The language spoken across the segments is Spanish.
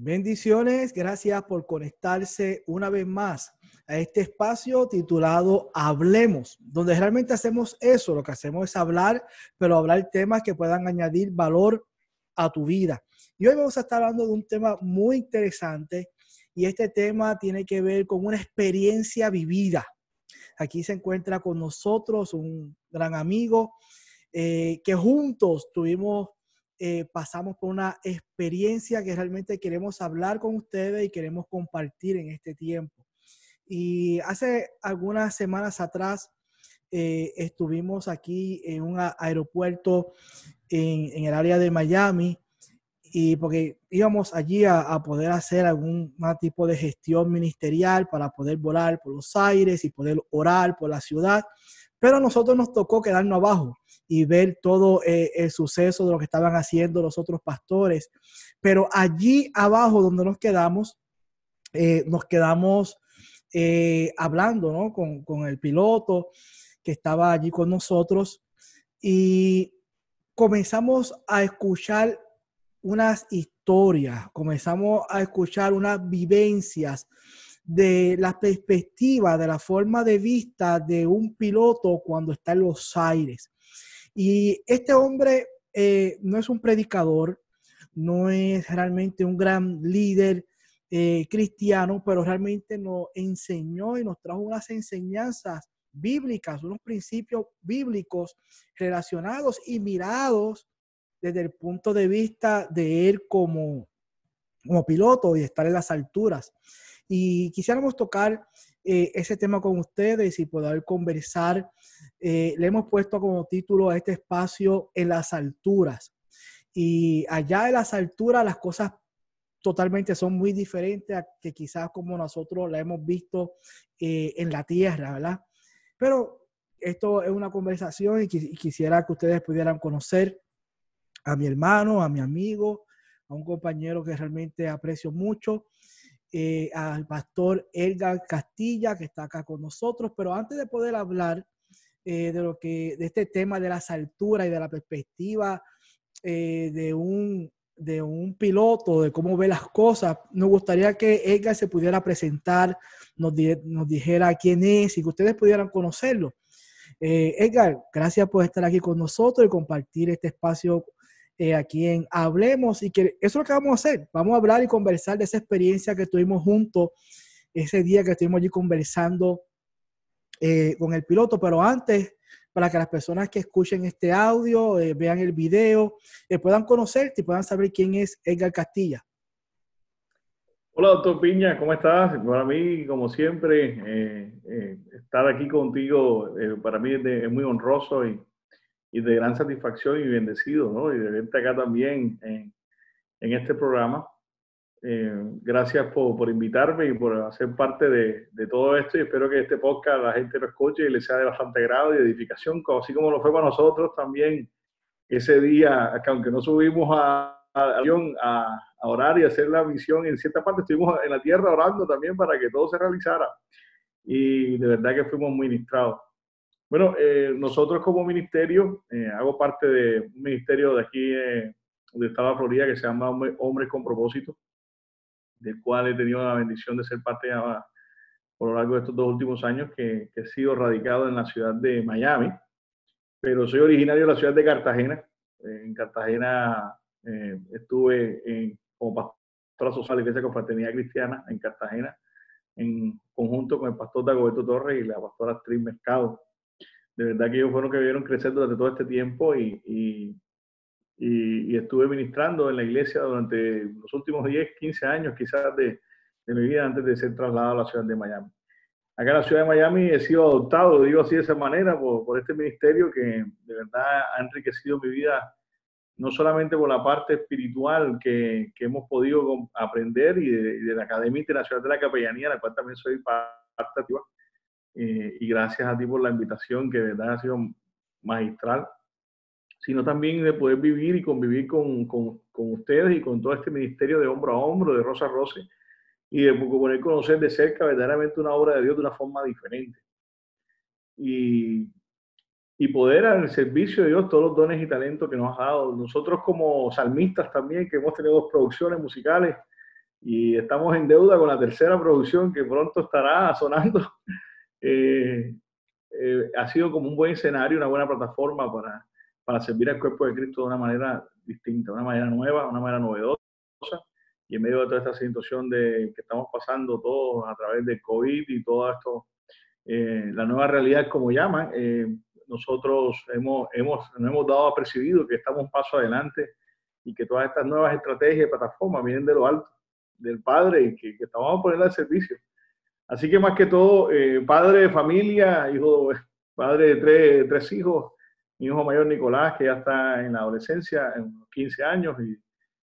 Bendiciones, gracias por conectarse una vez más a este espacio titulado Hablemos, donde realmente hacemos eso, lo que hacemos es hablar, pero hablar temas que puedan añadir valor a tu vida. Y hoy vamos a estar hablando de un tema muy interesante y este tema tiene que ver con una experiencia vivida. Aquí se encuentra con nosotros un gran amigo eh, que juntos tuvimos eh, pasamos por una experiencia que realmente queremos hablar con ustedes y queremos compartir en este tiempo. Y hace algunas semanas atrás eh, estuvimos aquí en un aeropuerto en, el área de Miami y porque íbamos allí a, a, poder hacer algún tipo de gestión ministerial para poder volar por los aires y poder orar por la ciudad. Pero a nosotros nos tocó quedarnos abajo y ver todo eh, el suceso de lo que estaban haciendo los otros pastores. Pero allí abajo donde nos quedamos, eh, nos quedamos eh, hablando ¿no? con, con el piloto que estaba allí con nosotros y comenzamos a escuchar unas historias, comenzamos a escuchar unas vivencias de la perspectiva, de la forma de vista de un piloto cuando está en los aires. Y este hombre eh, no es un predicador, no es realmente un gran líder eh, cristiano, pero realmente nos enseñó y nos trajo unas enseñanzas bíblicas, unos principios bíblicos relacionados y mirados desde el punto de vista de él como, como piloto y estar en las alturas. Y quisiéramos tocar eh, ese tema con ustedes y poder conversar. Eh, le hemos puesto como título a este espacio en las alturas. Y allá en las alturas las cosas totalmente son muy diferentes a que quizás como nosotros la hemos visto eh, en la tierra, ¿verdad? Pero esto es una conversación y, quisiera que ustedes pudieran conocer a mi hermano, a mi amigo, a un compañero que realmente aprecio mucho eh, al pastor Edgar Castilla, que está acá con nosotros. Pero antes de poder hablar eh, de, lo que, de este tema de las alturas y de la perspectiva eh, de, un, de un piloto, de cómo ve las cosas, nos gustaría que Edgar se pudiera presentar, nos, nos dijera quién es y que ustedes pudieran conocerlo. Edgar, gracias por estar aquí con nosotros y compartir este espacio eh, aquí en Hablemos y que eso es lo que vamos a hacer. Vamos a hablar y conversar de esa experiencia que tuvimos juntos ese día que estuvimos allí conversando eh, con el piloto, pero antes, para que las personas que escuchen este audio, eh, vean el video, puedan conocerte y puedan saber quién es Edgar Castilla. Hola, doctor Piña, ¿cómo estás? Para mí, como siempre, estar aquí contigo, para mí es muy honroso y, y de gran satisfacción y bendecido, ¿no? Y de verte acá también en, en este programa. Eh, gracias por, por, invitarme y por hacer parte de, de, todo esto y espero que este podcast la gente lo escuche y le sea de bastante grado y edificación, así como lo fue para nosotros también ese día, que aunque no subimos a, a, a, a orar y hacer la misión, en cierta parte estuvimos en la tierra orando también para que todo se realizara y de verdad que fuimos ministrados. Bueno, eh, nosotros como ministerio, eh, hago parte de un ministerio de aquí eh, Florida que se llama Hombres con Propósito, del cual he tenido la bendición de ser parte a, por lo largo de estos dos últimos años, que, he sido radicado en la ciudad de Miami, pero soy originario de la ciudad de Cartagena. en Cartagena estuve en, como pastor social de la Iglesia Confraternidad Cristiana en Cartagena, en conjunto con el pastor Dagoberto Torres y la pastora Astrid Mercado de verdad que ellos fueron que vieron crecer durante todo este tiempo y, y, estuve ministrando en la iglesia durante los últimos 10, 15 años quizás de, de, mi vida antes de ser trasladado a la ciudad de Miami. Acá en la ciudad de Miami he sido adoptado, digo así de esa manera, por, por este ministerio que de verdad ha enriquecido mi vida, no solamente por la parte espiritual que, que hemos podido aprender y de, de, la Academia Internacional de la Capellanía, la cual también soy parte activa, eh, y gracias a ti por la invitación, que de verdad ha sido magistral, sino también de poder vivir y convivir con, con, con ustedes y con todo este ministerio de hombro a hombro, de Rosa Rose, y de poder conocer de cerca verdaderamente una obra de Dios de una forma diferente. Y, y poder al servicio de Dios todos los dones y talentos que nos ha dado. Nosotros como salmistas también, que hemos tenido dos producciones musicales, y estamos en deuda con la tercera producción que pronto estará sonando. Eh, eh, ha sido como un buen escenario, una buena plataforma para, para servir al cuerpo de Cristo de una manera distinta, de una manera nueva, una manera novedosa. Y en medio de toda esta situación de, que estamos pasando todos a través del COVID y todo esto, eh, la nueva realidad, como llaman, nosotros hemos, hemos, nos hemos dado a percibido que estamos un paso adelante y que todas estas nuevas estrategias y plataformas vienen de lo alto del padre y que, que estamos a poner al servicio. Así que más que todo, eh, padre de familia, hijo, padre de tres, tres, hijos, mi hijo mayor Nicolás, que ya está en la adolescencia, en 15 años, y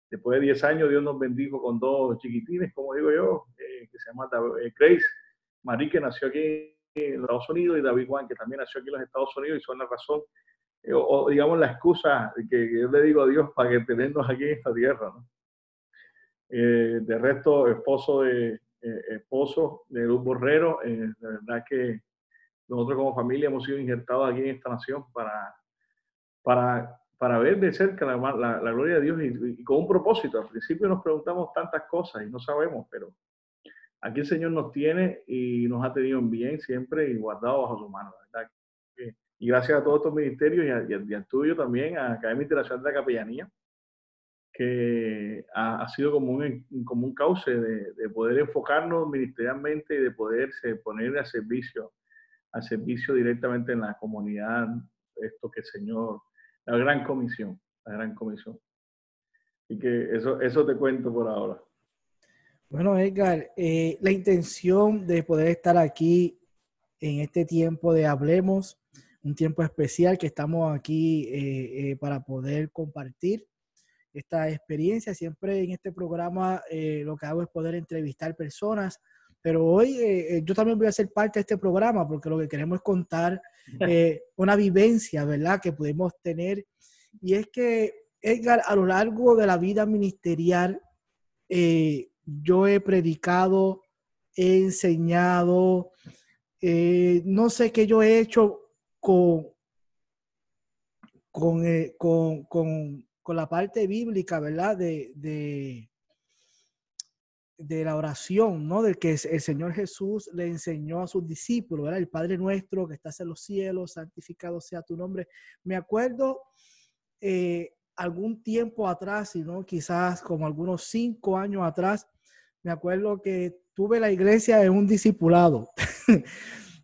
después de 10 años Dios nos bendijo con dos chiquitines, como digo yo, eh, que se llama eh, Grace, Marie, que nació aquí en Estados Unidos, y David Juan, que también nació aquí en los Estados Unidos, y son la razón, o, digamos la excusa que, yo le digo a Dios para que tenernos aquí en esta tierra. ¿no? Eh, de resto, esposo de, eh, esposo de Luz Borrero, eh, de verdad que nosotros como familia hemos sido injertados aquí en esta nación para, para, para ver de cerca la, la, gloria de Dios y, con un propósito. Al principio nos preguntamos tantas cosas y no sabemos, pero aquí el Señor nos tiene y nos ha tenido en bien siempre y guardado bajo su mano. ¿verdad? Y gracias a todos estos ministerios y, a, y al tuyo también, a Academia Internacional de la Capellanía, que ha, sido como un, como un cauce de, de, poder enfocarnos ministerialmente y de poderse poner a servicio, a servicio directamente en la comunidad, esto que el Señor, la gran comisión, la gran comisión. Y que eso, eso te cuento por ahora. Bueno, Edgar, eh, la intención de poder estar aquí en este tiempo de Hablemos, un tiempo especial que estamos aquí eh, eh, para poder compartir esta experiencia. Siempre en este programa eh, lo que hago es poder entrevistar personas, pero hoy eh, eh, yo también voy a ser parte de este programa porque lo que queremos es contar una vivencia, ¿verdad?, que pudimos tener. Y es que, Edgar, a lo largo de la vida ministerial, yo he predicado, he enseñado, no sé qué yo he hecho con, con, con, con con la parte bíblica, ¿verdad? De, de, la oración, ¿no? Del que el Señor Jesús le enseñó a sus discípulos, ¿verdad? El Padre nuestro que estás en los cielos, santificado sea tu nombre. Me acuerdo eh, algún tiempo atrás, no quizás como algunos cinco años atrás, me acuerdo que tuve la iglesia en un discipulado.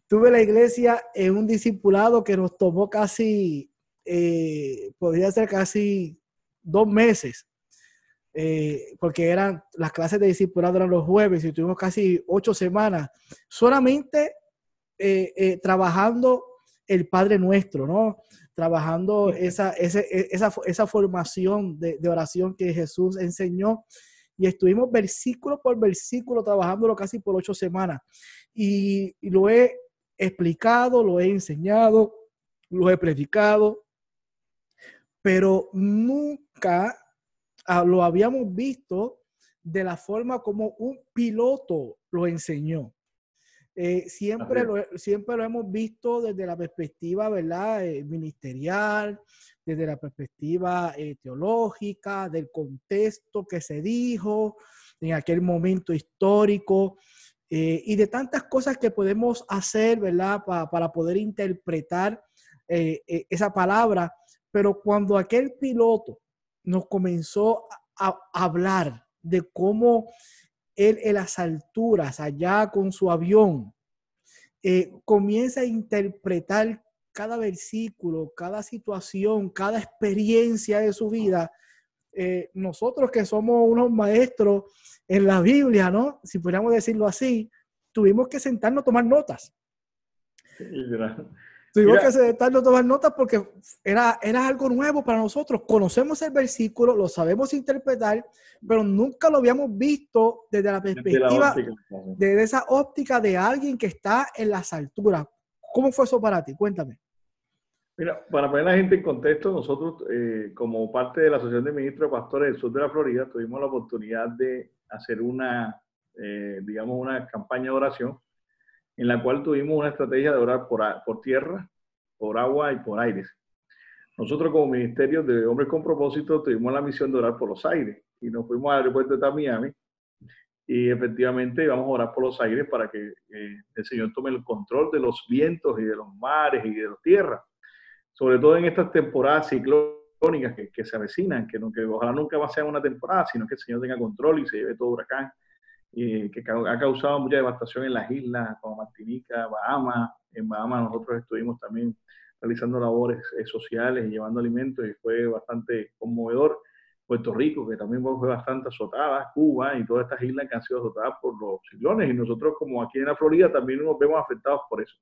tuve la iglesia en un discipulado que nos tomó casi, eh, podría ser casi dos meses, eh, porque eran las clases de discipulado eran los jueves y tuvimos casi ocho semanas solamente eh, eh, trabajando el Padre Nuestro, ¿no? Trabajando esa, e, esa, esa, formación de, de, oración que Jesús enseñó y estuvimos versículo por versículo trabajándolo casi por ocho semanas. Y, y lo he explicado, lo he enseñado, lo he predicado, pero nunca ah, lo habíamos visto de la forma como un piloto lo enseñó. Eh, siempre, lo, siempre lo hemos visto desde la perspectiva ¿verdad? Eh, ministerial, desde la perspectiva eh, teológica, del contexto que se dijo en aquel momento histórico y de tantas cosas que podemos hacer ¿verdad? para poder interpretar esa palabra pero cuando aquel piloto nos comenzó a, hablar de cómo él en las alturas, allá con su avión, eh, comienza a interpretar cada versículo, cada situación, cada experiencia de su vida, eh, nosotros que somos unos maestros en la Biblia, ¿no? Si pudiéramos decirlo así, tuvimos que sentarnos a tomar notas. Tuvimos que sentarnos tomar notas porque era, era algo nuevo para nosotros. Conocemos el versículo, lo sabemos interpretar, pero nunca lo habíamos visto desde la perspectiva, desde, esa óptica de alguien que está en las alturas. ¿Cómo fue eso para ti? Cuéntame. Mira, para poner a la gente en contexto, nosotros eh, como parte de la Asociación de Ministros de Pastores del Sur de la Florida tuvimos la oportunidad de hacer una, eh, digamos, una campaña de oración en la cual tuvimos una estrategia de orar por, por tierra, por agua y por aires. Nosotros como Ministerio de Hombres con Propósito tuvimos la misión de orar por los aires y nos fuimos al aeropuerto de Miami y efectivamente vamos a orar por los aires para que eh, el Señor tome el control de los vientos y de los mares y de la tierra, sobre todo en estas temporadas ciclónicas que, que se avecinan, que, no, que ojalá nunca va a ser una temporada, sino que el Señor tenga control y se lleve todo huracán, y que ha causado mucha devastación en las islas como Martinica, Bahamas. En Bahamas nosotros estuvimos también realizando labores eh, sociales y llevando alimentos y fue bastante conmovedor Puerto Rico, que también fue bastante azotada, Cuba y todas estas islas que han sido azotadas por los ciclones, y nosotros como aquí en la Florida también nos vemos afectados por eso.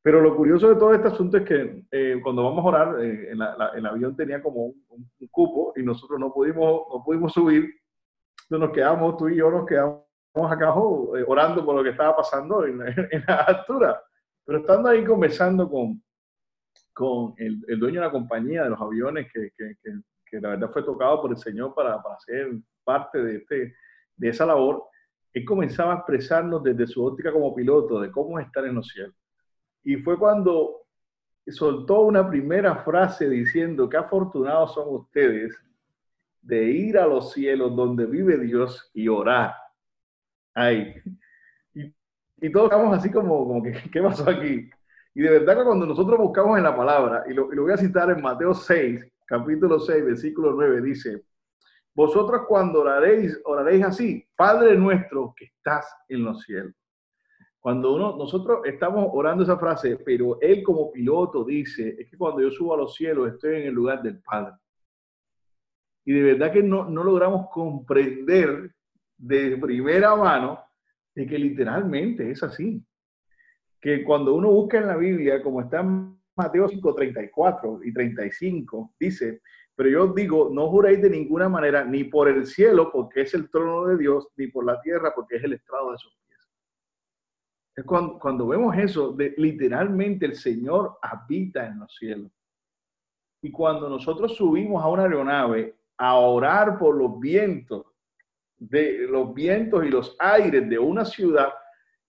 Pero lo curioso de todo este asunto es que eh, cuando vamos a orar, eh, el avión tenía como un, cupo y nosotros no pudimos, no pudimos subir, nos quedamos, tú y yo nos quedamos acá eh, orando por lo que estaba pasando en, la altura. Pero estando ahí conversando con, con el, el, dueño de la compañía de los aviones que, que, que la verdad fue tocado por el Señor para, para ser parte de, este, de esa labor, él comenzaba a expresarnos desde su óptica como piloto de cómo es estar en los cielos. Y fue cuando soltó una primera frase diciendo, qué afortunados son ustedes de ir a los cielos donde vive Dios y orar. Ahí. Y, y todos estamos así como, como que, ¿qué pasó aquí? Y de verdad que cuando nosotros buscamos en la palabra, y lo, y lo voy a citar en Mateo 6, capítulo 6, versículo 9, dice, vosotros cuando oraréis, oraréis así, Padre nuestro que estás en los cielos. Cuando uno, nosotros estamos orando esa frase, pero él como piloto dice, es que cuando yo subo a los cielos estoy en el lugar del Padre. Y de verdad que no, no logramos comprender de primera mano de que literalmente es así. Que cuando uno busca en la Biblia, como está Mateo 5, 34 y 35 dice, pero yo digo, no juréis de ninguna manera, ni por el cielo, porque es el trono de Dios, ni por la tierra, porque es el estrado de sus pies. Es cuando, cuando vemos eso, de, literalmente el Señor habita en los cielos. Y cuando nosotros subimos a una aeronave a orar por los vientos, de los vientos y los aires de una ciudad,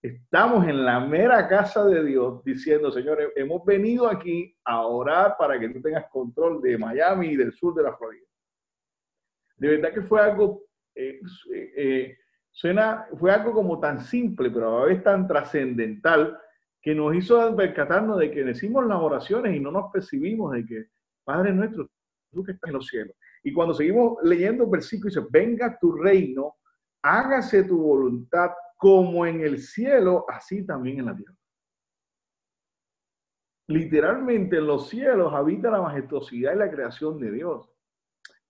Estamos en la mera casa de Dios diciendo, señores, hemos venido aquí a orar para que tú tengas control de Miami y del sur de la Florida. De verdad que fue algo, eh, eh, suena, fue algo como tan simple, pero a la vez tan trascendental, que nos hizo percatarnos de que decimos las oraciones y no nos percibimos de que, Padre nuestro, tú que estás en los cielos. Y cuando seguimos leyendo versículo, dice, venga tu reino, hágase tu voluntad como en el cielo, así también en la tierra. Literalmente en los cielos habita la majestuosidad y la creación de Dios.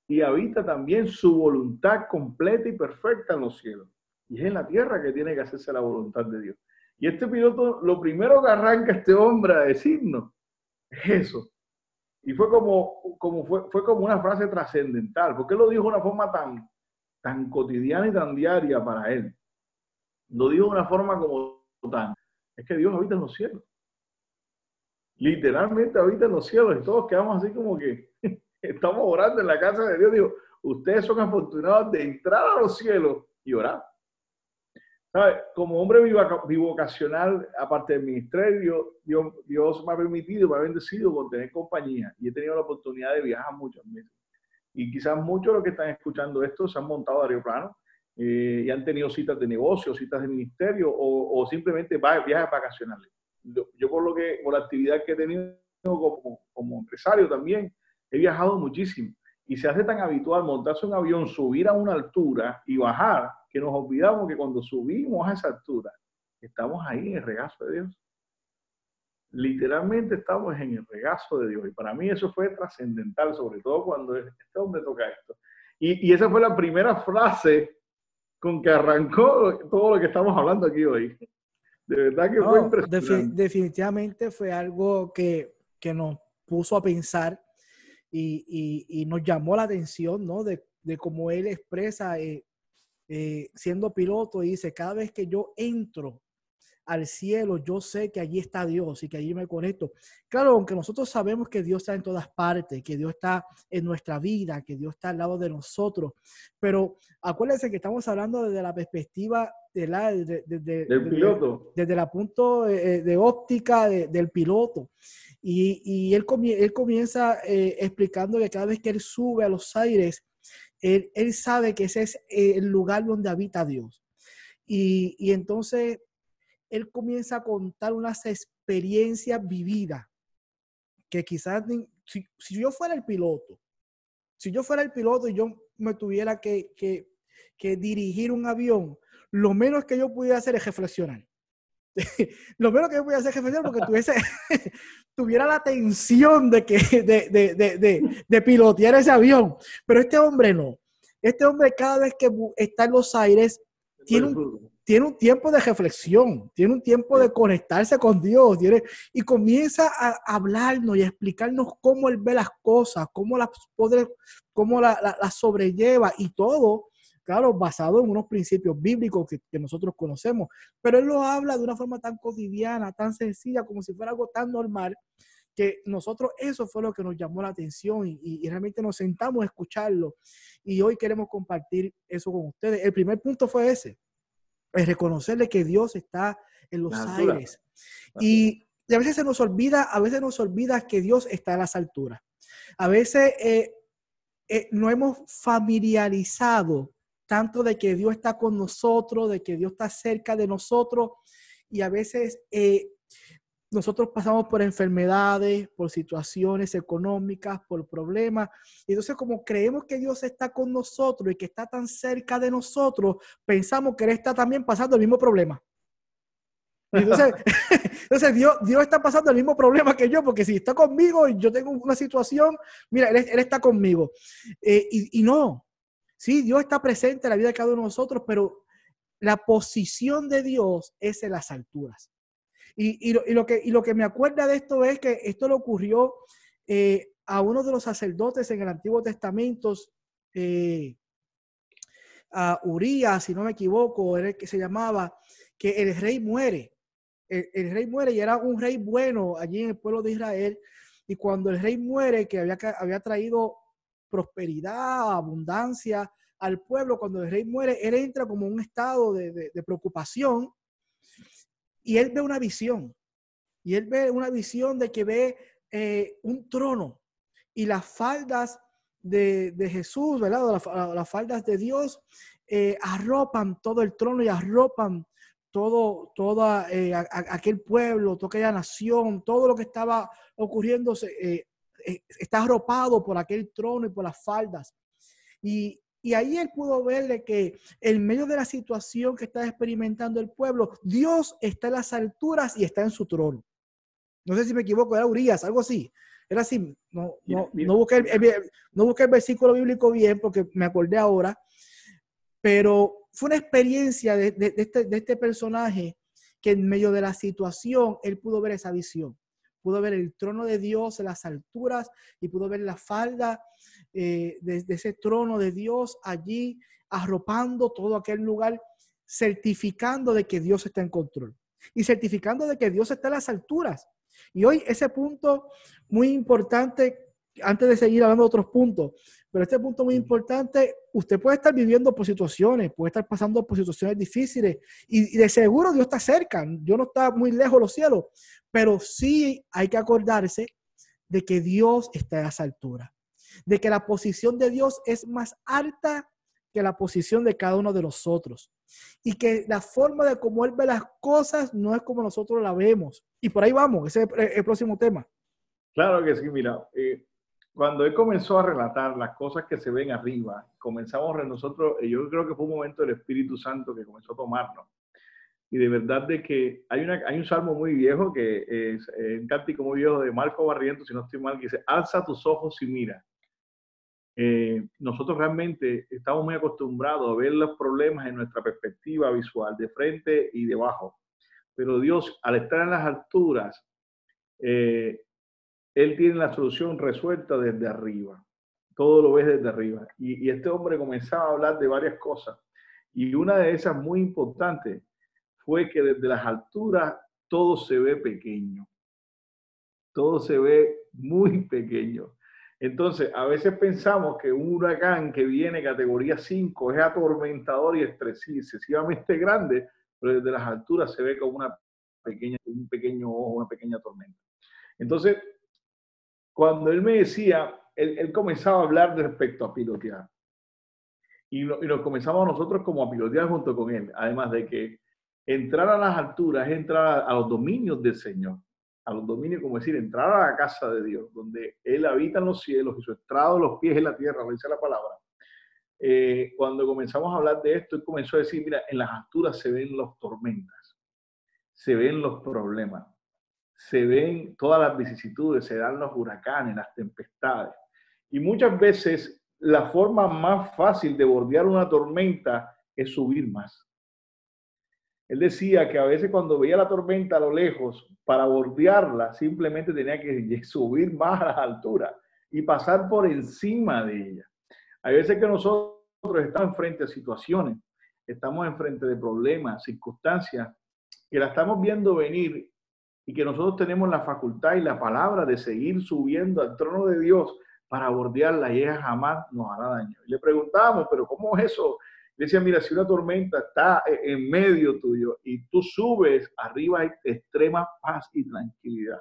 Y habita también su voluntad completa y perfecta en los cielos. Y es en la tierra que tiene que hacerse la voluntad de Dios. Y este piloto, lo primero que arranca este hombre a decirnos es eso. Y fue como, como fue, fue como una frase trascendental, porque lo dijo de una forma tan, tan cotidiana y tan diaria para él. Lo digo de una forma como tan, es que Dios habita en los cielos. Literalmente habita en los cielos y todos quedamos así como que estamos orando en la casa de Dios. Digo, ustedes son afortunados de entrar a los cielos y orar. Como hombre bivocacional, aparte del ministerio, Dios, me ha permitido, me ha bendecido con tener compañía y he tenido la oportunidad de viajar muchas veces. Y quizás muchos de los que están escuchando esto se han montado a Plano eh, y han tenido citas de negocio, citas de ministerio o, simplemente viajes vacacionales. Yo, por lo que, por la actividad que he tenido como empresario también, he viajado muchísimo. Y se hace tan habitual montarse un avión, subir a una altura y bajar, que nos olvidamos que cuando subimos a esa altura, estamos ahí en el regazo de Dios. Literalmente estamos en el regazo de Dios. Y para mí eso fue trascendental, sobre todo cuando este hombre toca esto. Y, y esa fue la primera frase con que arrancó todo lo que estamos hablando aquí hoy. De verdad que fue impresionante. definitivamente fue algo que, que, nos puso a pensar y, y, y, nos llamó la atención, ¿no? De, de cómo él expresa, eh, eh, siendo piloto, y dice, cada vez que yo entro al cielo, yo sé que allí está Dios y que allí me conecto. Claro, aunque nosotros sabemos que Dios está en todas partes, que Dios está en nuestra vida, que Dios está al lado de nosotros, pero acuérdense que estamos hablando desde la perspectiva de la, del piloto. Desde, el punto eh, de, óptica del piloto. Y, él, él, comienza eh, explicando que cada vez que él sube a los aires, él, sabe que ese es el lugar donde habita Dios Y, entonces él comienza a contar unas experiencias vividas que quizás si, si, yo fuera el piloto, si yo fuera el piloto y yo me tuviera que, que, que dirigir un avión, lo menos que yo pudiera hacer es reflexionar. lo menos que yo pudiera hacer es reflexionar porque tuviese, tuviera la tensión de, que, de, de, de, de, pilotear ese avión. Pero este hombre no. Este hombre cada vez que está en los aires tiene un, tiene un tiempo de reflexión, tiene un tiempo de conectarse con Dios tiene, y comienza a hablarnos y a explicarnos cómo Él ve las cosas, cómo las, cómo las la, sobrelleva y todo, claro, basado en unos principios bíblicos que, que, nosotros conocemos. Pero Él lo habla de una forma tan cotidiana, tan sencilla, como si fuera algo tan normal, que nosotros eso fue lo que nos llamó la atención y, y, realmente nos sentamos a escucharlo. Y hoy queremos compartir eso con ustedes. El primer punto fue ese es reconocerle que Dios está en los aires. Y, a veces se nos olvida, a veces nos olvida que Dios está en las alturas. A veces eh, eh, no hemos familiarizado tanto de que Dios está con nosotros, de que Dios está cerca de nosotros, y a veces eh, nosotros pasamos por enfermedades, por situaciones económicas, por problemas. Y entonces como creemos que Dios está con nosotros y que está tan cerca de nosotros, pensamos que Él está también pasando el mismo problema. Entonces, entonces Dios, Dios está pasando el mismo problema que yo, porque si está conmigo y yo tengo una situación, mira, Él, él está conmigo. Eh, y, y no, sí, Dios está presente en la vida de cada uno de nosotros, pero la posición de Dios es en las alturas. Y, lo, que, lo que me acuerda de esto es que esto le ocurrió eh, a uno de los sacerdotes en el Antiguo Testamento, eh, a Urias, si no me equivoco, era el que se llamaba, que el rey muere. El, rey muere y era un rey bueno allí en el pueblo de Israel. Y cuando el rey muere, que había, había traído prosperidad, abundancia al pueblo, cuando el rey muere, él entra como un estado de preocupación y él ve una visión. Y él ve una visión de que ve eh, un trono y las faldas de, Jesús, ¿verdad? Las, faldas de Dios eh, arropan todo el trono y arropan todo, toda eh, aquel pueblo, toda aquella nación, todo lo que estaba ocurriéndose está arropado por aquel trono y por las faldas. Y, y ahí él pudo ver de que en medio de la situación que está experimentando el pueblo, Dios está en las alturas y está en su trono. No sé si me equivoco, era Urias, algo así. Era así, no, no, no, busqué el, no busqué el versículo bíblico bien porque me acordé ahora, pero fue una experiencia de, de, este, de este personaje que en medio de la situación él pudo ver esa visión pudo ver el trono de Dios en las alturas y pudo ver la falda eh, de, ese trono de Dios allí arropando todo aquel lugar, certificando de que Dios está en control y certificando de que Dios está en las alturas. Y hoy ese punto muy importante, antes de seguir hablando de otros puntos, pero este punto muy importante, usted puede estar viviendo por situaciones, puede estar pasando por situaciones difíciles y, y de seguro Dios está cerca, Dios no está muy lejos de los cielos, pero sí hay que acordarse de que Dios está a esa altura, de que la posición de Dios es más alta que la posición de cada uno de nosotros y que la forma de cómo Él ve las cosas no es como nosotros la vemos. Y por ahí vamos, ese es el próximo tema. Claro que sí, mira, eh, cuando Él comenzó a relatar las cosas que se ven arriba, comenzamos nosotros, yo creo que fue un momento del Espíritu Santo que comenzó a tomarnos y de verdad de que hay, una, hay un salmo muy viejo que es un cántico muy viejo de Marco Barrientos, si no estoy mal, que dice, alza tus ojos y mira. Eh, nosotros realmente estamos muy acostumbrados a ver los problemas en nuestra perspectiva visual, de frente y debajo. Pero Dios, al estar en las alturas, eh, Él tiene la solución resuelta desde arriba. Todo lo ves desde arriba. Y, este hombre comenzaba a hablar de varias cosas. Y una de esas muy importantes fue que desde las alturas todo se ve pequeño. Todo se ve muy pequeño. Entonces, a veces pensamos que un huracán que viene categoría 5 es atormentador y excesivamente grande, pero desde las alturas se ve como una pequeña, un pequeño ojo, una pequeña tormenta. Entonces, cuando él me decía, él, él comenzaba a hablar respecto a pilotear. y, nos comenzamos nosotros como a pilotear junto con él. Además de que entrar a las alturas es entrar a, los dominios del Señor. A los dominios, como decir, entrar a la casa de Dios, donde Él habita en los cielos y su estrado los pies en la tierra, lo dice la palabra. Eh, cuando comenzamos a hablar de esto, él comenzó a decir, mira, en las alturas se ven los tormentas, se ven los problemas, se ven todas las vicisitudes, se dan los huracanes, las tempestades. Y muchas veces la forma más fácil de bordear una tormenta es subir más. Él decía que a veces cuando veía la tormenta a lo lejos, para bordearla simplemente tenía que subir más a las alturas y pasar por encima de ella. Hay veces que nosotros estamos frente a situaciones, estamos enfrente de problemas, circunstancias, que la estamos viendo venir y que nosotros tenemos la facultad y la palabra de seguir subiendo al trono de Dios para bordearla y ella jamás nos hará daño. Y le preguntábamos, pero ¿cómo es eso? Le decía, mira, si una tormenta está e-, en medio tuyo y tú subes, arriba hay extrema paz y tranquilidad.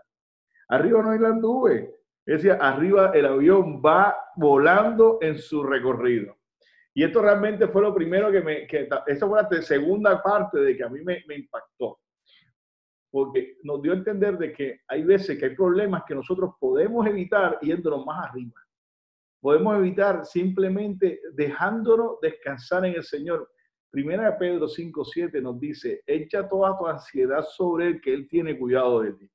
Arriba no hay la nube. Decía, arriba el avión va volando en su recorrido. Y esto realmente fue lo primero que me, que esa fue la segunda parte de que a mí me impactó porque nos dio a entender de que hay veces que hay problemas que nosotros podemos evitar yéndonos más arriba. Podemos evitar simplemente dejándonos descansar en el Señor. Primera de Pedro 5.7 nos dice, echa toda tu ansiedad sobre Él, que Él tiene cuidado de ti.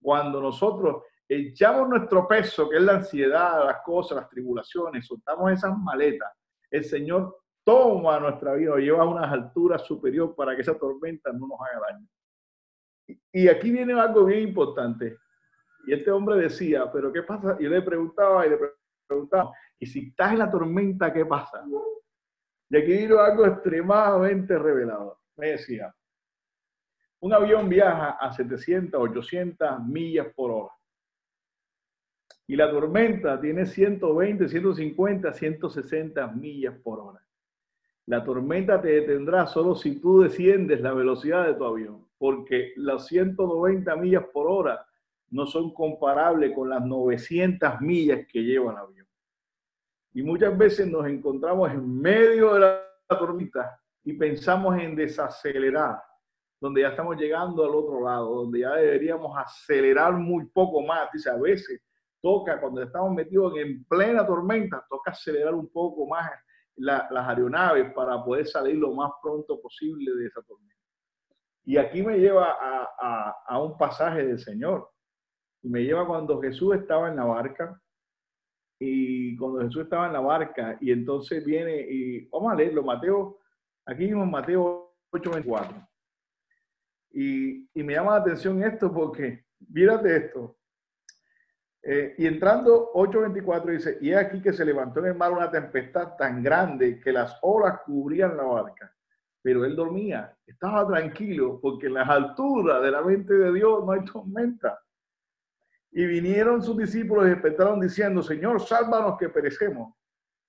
Cuando nosotros echamos nuestro peso, que es la ansiedad, las cosas, las tribulaciones, soltamos esas maletas, el Señor toma nuestra vida, lo lleva a unas alturas superiores para que esa tormenta no nos haga daño. Y aquí viene algo bien importante. Y este hombre decía, pero ¿qué pasa? Y yo le preguntaba y le preguntaba, ¿y si estás en la tormenta, qué pasa? Y aquí vino algo extremadamente revelador. Me decía, un avión viaja a 700, 800 millas por hora. Y la tormenta tiene 120, 150, 160 millas por hora. La tormenta te detendrá solo si tú desciendes la velocidad de tu avión porque las 190 millas por hora no son comparables con las 900 millas que lleva el avión. Y muchas veces nos encontramos en medio de la tormenta y pensamos en desacelerar, donde ya estamos llegando al otro lado, donde ya deberíamos acelerar muy poco más. Dice, a veces toca, cuando estamos metidos en plena tormenta, toca acelerar un poco más las aeronaves para poder salir lo más pronto posible de esa tormenta. Y aquí me lleva a, un pasaje del Señor. Y me lleva cuando Jesús estaba en la barca. Y cuando Jesús estaba en la barca, y entonces viene, y vamos a leerlo, Mateo, aquí vimos Mateo 8:24. Y, y me llama la atención esto porque, mírate esto. Eh, y entrando 8:24 dice, y es aquí que se levantó en el mar una tempestad tan grande que las olas cubrían la barca pero él dormía, estaba tranquilo, porque en las alturas de la mente de Dios no hay tormenta. Y vinieron sus discípulos y despertaron diciendo, Señor, sálvanos que perecemos.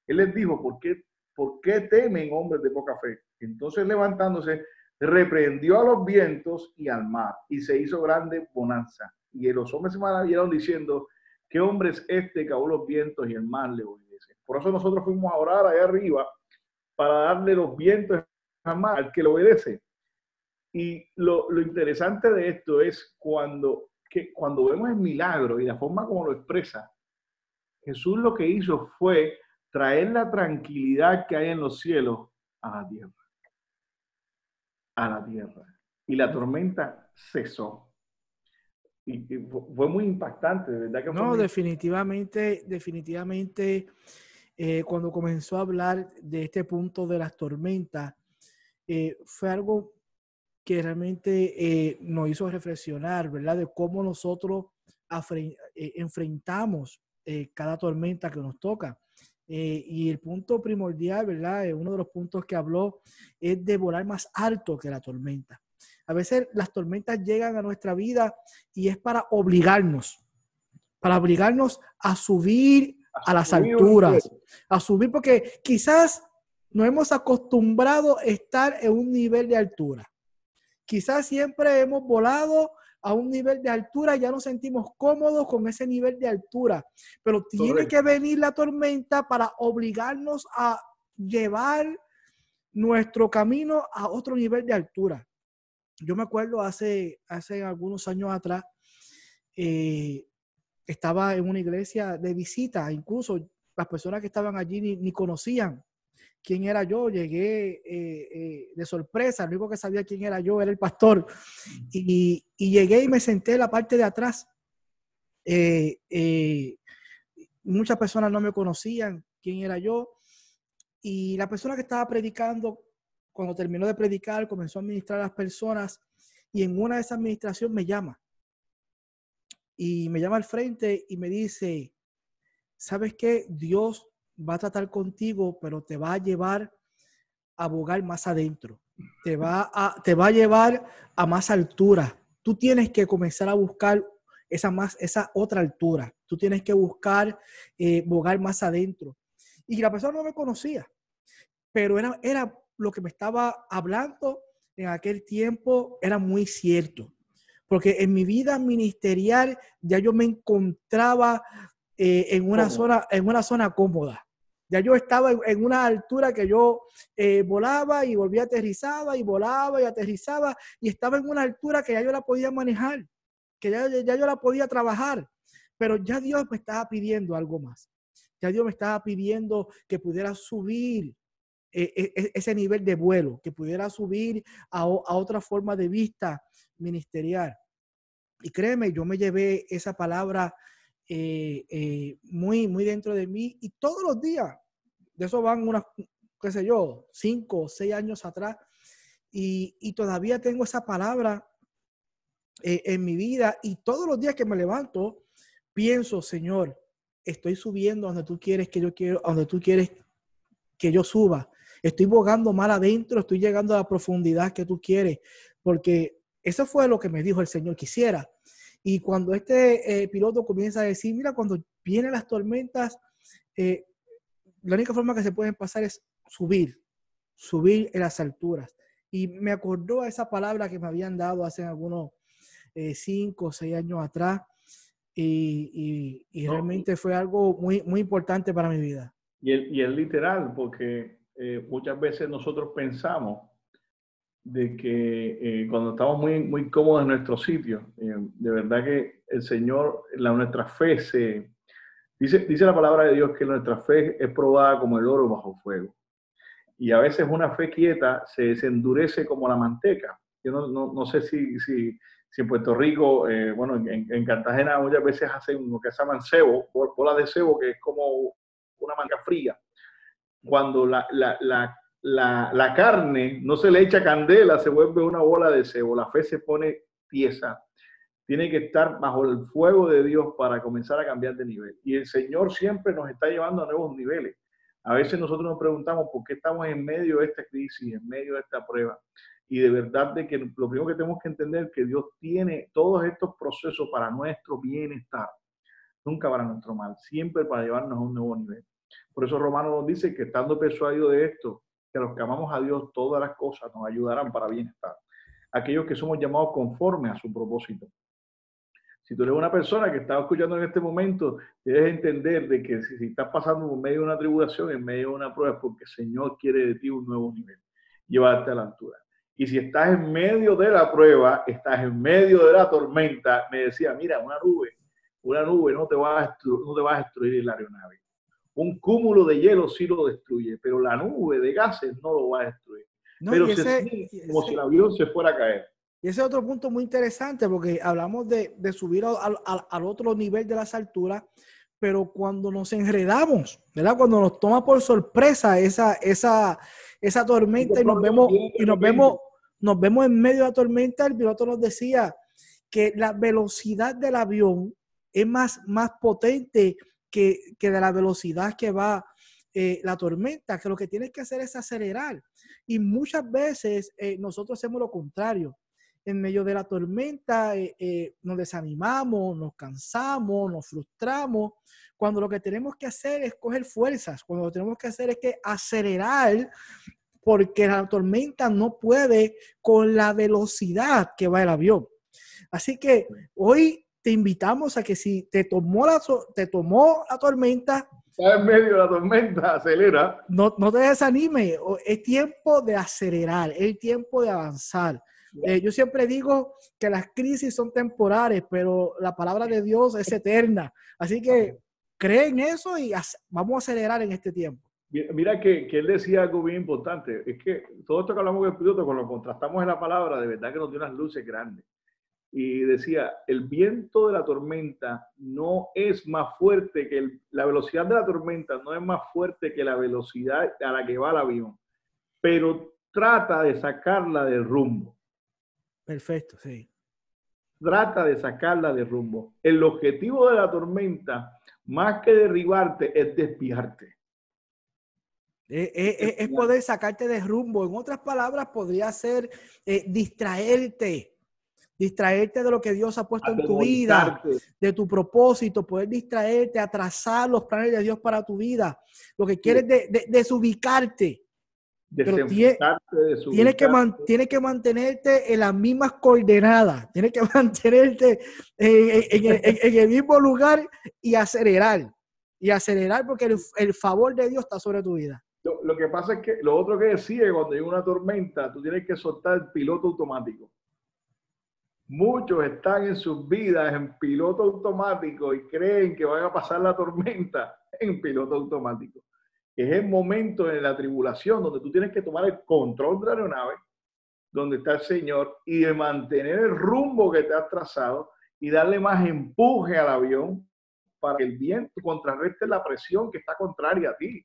Él les dijo, ¿por qué, ¿por qué temen hombres de poca fe? Entonces levantándose, reprendió a los vientos y al mar, y se hizo grande bonanza. Y los hombres se maravillaron diciendo, ¿qué hombre es este que los vientos y el mar le obedecen? Por eso nosotros fuimos a orar allá arriba para darle los vientos jamás al que lo obedece. Y lo, lo, interesante de esto es cuando, que, cuando vemos el milagro y la forma como lo expresa, Jesús lo que hizo fue traer la tranquilidad que hay en los cielos a la tierra. A la tierra. Y la tormenta cesó. Y, fue muy impactante, verdad que No, definitivamente, definitivamente, eh, cuando comenzó a hablar de este punto de las tormentas, eh, fue algo que realmente eh, nos hizo reflexionar, ¿verdad? De cómo nosotros eh, enfrentamos cada tormenta que nos toca. y el punto primordial, ¿verdad? uno de los puntos que habló es de volar más alto que la tormenta. A veces las tormentas llegan a nuestra vida y es para obligarnos, para obligarnos a subir a, las alturas, a subir porque quizás nos hemos acostumbrado a estar en un nivel de altura. Quizás siempre hemos volado a un nivel de altura, ya nos sentimos cómodos con ese nivel de altura, pero tiene que venir la tormenta para obligarnos a llevar nuestro camino a otro nivel de altura. Yo me acuerdo hace, hace algunos años atrás, eh, estaba en una iglesia de visita, incluso las personas que estaban allí ni, conocían quién era yo, llegué eh, eh, de sorpresa, lo único que sabía quién era yo era el pastor, y, llegué y me senté en la parte de atrás. muchas personas no me conocían quién era yo, y la persona que estaba predicando, cuando terminó de predicar, comenzó a administrar a las personas y en una de esas administraciones me llama. Y me llama al frente y me dice, ¿sabes qué? Dios va a tratar contigo, pero te va a llevar a abogar más adentro. Te va a, te va a llevar a más altura. Tú tienes que comenzar a buscar esa, más, esa otra altura. Tú tienes que buscar eh, bogar más adentro. Y la persona no me conocía, pero era, era lo que me estaba hablando en aquel tiempo, era muy cierto. Porque en mi vida ministerial ya yo me encontraba eh, en, una zona, en una zona cómoda. Ya yo estaba en, una altura que yo eh, volaba y volvía aterrizaba y volaba y aterrizaba y estaba en una altura que ya yo la podía manejar, que ya, ya yo la podía trabajar. Pero ya Dios me estaba pidiendo algo más. Ya Dios me estaba pidiendo que pudiera subir eh, eh, e, ese nivel de vuelo, que pudiera subir a, otra forma de vista ministerial. Y créeme, yo me llevé esa palabra eh, muy, muy dentro de mí y todos los días, de eso van unas, qué sé yo, cinco o seis años atrás, y, y todavía tengo esa palabra en mi vida y todos los días que me levanto, pienso, Señor, estoy subiendo donde tú quieres que yo quiero, donde tú quieres que yo suba. Estoy bogando mal adentro, estoy llegando a la profundidad que tú quieres, porque eso fue lo que me dijo el Señor quisiera. Y cuando este eh, piloto comienza a decir, mira, cuando vienen las tormentas, eh, la única forma que se pueden pasar es subir, subir en las alturas. Y me acordó a esa palabra que me habían dado hace algunos eh, cinco o seis años atrás, y, realmente fue algo muy, muy importante para mi vida. Y, y es literal, porque muchas veces nosotros pensamos de que eh, cuando estamos muy, muy cómodos en nuestro sitio, eh, de verdad que el Señor, la, nuestra fe se... Dice, dice la palabra de Dios que nuestra fe es probada como el oro bajo fuego. Y a veces una fe quieta se, se endurece como la manteca. Yo no, no, no sé si, si, si en Puerto Rico, eh, bueno, en, Cartagena muchas veces hacen lo que se llaman cebo, bolas de cebo, que es como una manga fría. Cuando la, la, la, la, carne no se le echa candela, se vuelve una bola de cebo, la fe se pone pieza. Tiene que estar bajo el fuego de Dios para comenzar a cambiar de nivel. Y el Señor siempre nos está llevando a nuevos niveles. A veces nosotros nos preguntamos por qué estamos en medio de esta crisis, en medio de esta prueba y de verdad de que lo primero que tenemos que entender es que Dios tiene todos estos procesos para nuestro bienestar, nunca para nuestro mal, siempre para llevarnos a un nuevo nivel. Por eso Romano nos dice que estando persuadido de esto, que los que amamos a Dios, todas las cosas nos ayudarán para bienestar. Aquellos que somos llamados conforme a su propósito. Si tú eres una persona que está escuchando en este momento, debes entender de que si, estás pasando por medio de una tribulación, en medio de una prueba, es porque el Señor quiere de ti un nuevo nivel, llevarte a la altura. Y si estás en medio de la prueba, estás en medio de la tormenta, me decía, mira, una nube, una nube no te va a, no te va a destruir la aeronave. Un cúmulo de hielo sí lo destruye, pero la nube de gases no lo va a destruir. pero se como si el avión se fuera a caer. Y ese es otro punto muy interesante porque hablamos de, de subir al, al, al, otro nivel de las alturas, pero cuando nos enredamos, ¿verdad? Cuando nos toma por sorpresa esa, esa, esa tormenta y nos vemos, y nos vemos nos vemos en medio de la tormenta, el piloto nos decía que la velocidad del avión es más, más potente que, de la velocidad que va eh, la tormenta, que lo que tienes que hacer es acelerar. Y muchas veces eh, nosotros hacemos lo contrario. En medio de la tormenta eh, nos desanimamos, nos cansamos, nos frustramos, cuando lo que tenemos que hacer es coger fuerzas, cuando lo que tenemos que hacer es que acelerar porque la tormenta no puede con la velocidad que va el avión. Así que hoy te invitamos a que si te tomó la, te tomó la tormenta, está en medio de la tormenta, acelera. No, no te desanimes, es tiempo de acelerar, es tiempo de avanzar. Eh, yo siempre digo que las crisis son temporales, pero la palabra de Dios es eterna. Así que cree en eso y vamos a acelerar en este tiempo. Mira que, que, él decía algo bien importante, es que todo esto que hablamos del piloto, cuando lo contrastamos en la palabra, de verdad que nos dio unas luces grandes. Y decía, el viento de la tormenta no es más fuerte que la velocidad de la tormenta, no es más fuerte que la velocidad a la que va el avión, pero trata de sacarla del rumbo. Perfecto, sí. Trata de sacarla del rumbo. El objetivo de la tormenta, más que derribarte, es desviarte. Es, poder sacarte de rumbo. En otras palabras, podría ser eh, distraerte. Distraerte de lo que Dios ha puesto en tu vida, de tu propósito, poder distraerte, atrasar los planes de Dios para tu vida. Lo que quieres de, desubicarte. Pero tienes que, tiene que mantenerte en las mismas coordenadas, tienes que mantenerte en, el mismo lugar y acelerar. Y acelerar porque el favor de Dios está sobre tu vida. Lo, que pasa es que lo otro que decía, cuando hay una tormenta, tú tienes que soltar el piloto automático. Muchos están en sus vidas en piloto automático y creen que van a pasar la tormenta en piloto automático. Es el momento en la tribulación donde tú tienes que tomar el control de la aeronave, donde está el Señor, y de mantener el rumbo que te has trazado y darle más empuje al avión para que el viento contrarreste la presión que está contraria a ti.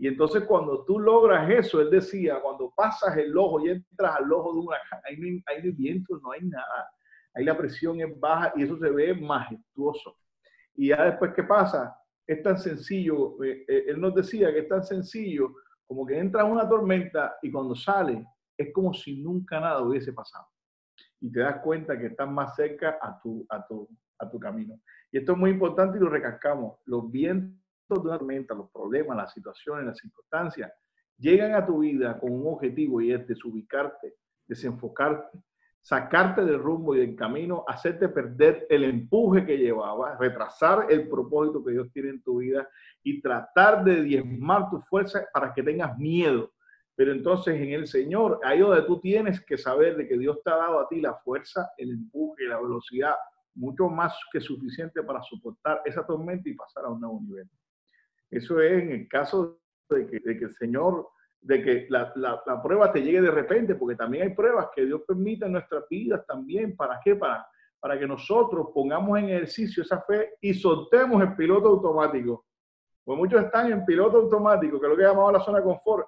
Y entonces cuando tú logras eso, él decía, cuando pasas el ojo y entras al ojo de una ahí no hay, viento, no hay nada. Ahí la presión es baja y eso se ve majestuoso. Y ya después, ¿qué pasa? Es tan sencillo, eh, eh, él nos decía que es tan sencillo como que entra una tormenta y cuando sale es como si nunca nada hubiese pasado. Y te das cuenta que estás más cerca a tu, a tu, a tu camino. Y esto es muy importante y lo recascamos. Los vientos de una tormenta, los problemas, las situaciones, las circunstancias, llegan a tu vida con un objetivo y es desubicarte, desenfocarte, sacarte del rumbo y del camino, hacerte perder el empuje que llevaba, retrasar el propósito que Dios tiene en tu vida y tratar de diezmar tu fuerza para que tengas miedo. Pero entonces en el Señor, ahí donde tú tienes que saber de que Dios te ha dado a ti la fuerza, el empuje, la velocidad, mucho más que suficiente para soportar esa tormenta y pasar a un nuevo nivel. Eso es en el caso de que, el Señor, de que la, prueba te llegue de repente, porque también hay pruebas que Dios permite en nuestras vidas también. ¿Para qué? Para, para que nosotros pongamos en ejercicio esa fe y soltemos el piloto automático. Pues muchos están en piloto automático, que es lo que llamamos la zona de confort,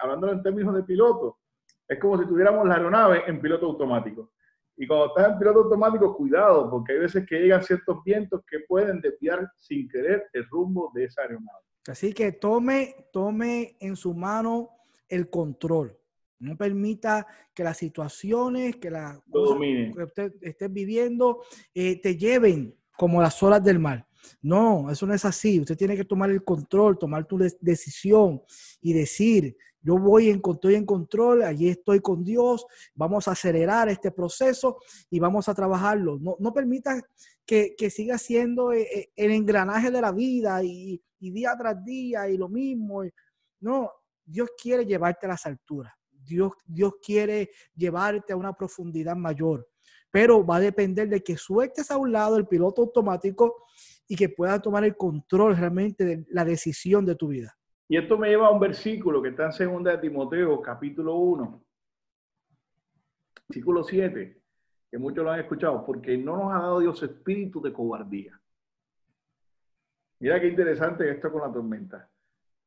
hablando en términos de piloto. Es como si tuviéramos la aeronave en piloto automático. Y cuando estás en piloto automático, cuidado, porque hay veces que llegan ciertos vientos que pueden desviar sin querer el rumbo de esa aeronave. Así que tome, tome en su mano el control. No permita que las situaciones, que, la que usted esté viviendo, eh, te lleven como las olas del mar. No, eso no es así. Usted tiene que tomar el control, tomar tu decisión y decir, yo voy en, estoy en control, allí estoy con Dios, vamos a acelerar este proceso y vamos a trabajarlo. No, no permita que, siga siendo eh, eh, el engranaje de la vida y, día tras día y lo mismo. No, Dios quiere llevarte a las alturas. Dios, Dios quiere llevarte a una profundidad mayor. Pero va a depender de que sueltes a un lado el piloto automático y que puedas tomar el control realmente de la decisión de tu vida. Y esto me lleva a un versículo que está en segunda de Timoteo, capítulo 1, versículo 7, que muchos lo han escuchado, porque no nos ha dado Dios espíritu de cobardía. Mira qué interesante esto con la tormenta.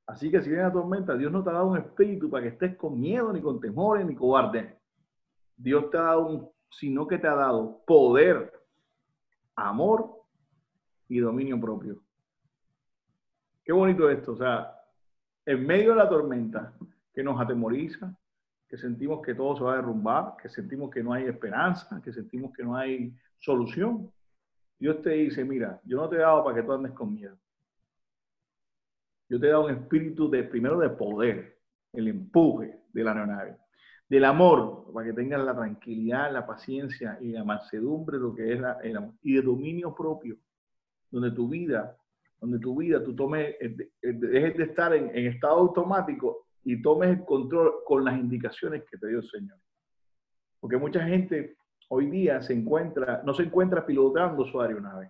Así que si viene la tormenta, Dios no te ha dado un espíritu para que estés con miedo, ni con temores, ni cobarde. Dios te ha dado un, sino que te ha dado poder, amor y dominio propio. Qué bonito esto. O sea, en medio de la tormenta que nos atemoriza, que sentimos que todo se va a derrumbar, que sentimos que no hay esperanza, que sentimos que no hay solución, Dios te dice, mira, yo no te he dado para que tú andes con miedo. Yo te he dado un espíritu de, primero, de poder, el empuje de la aeronave, del amor, para que tengas la tranquilidad, la paciencia y la mansedumbre, lo que es el amor, y dominio propio, donde tu vida donde tu vida, tú tomes, eh, eh, dejes de estar en, estado automático y tomes el control con las indicaciones que te dio el Señor. Porque mucha gente hoy día se encuentra, no se encuentra pilotando su aeronave.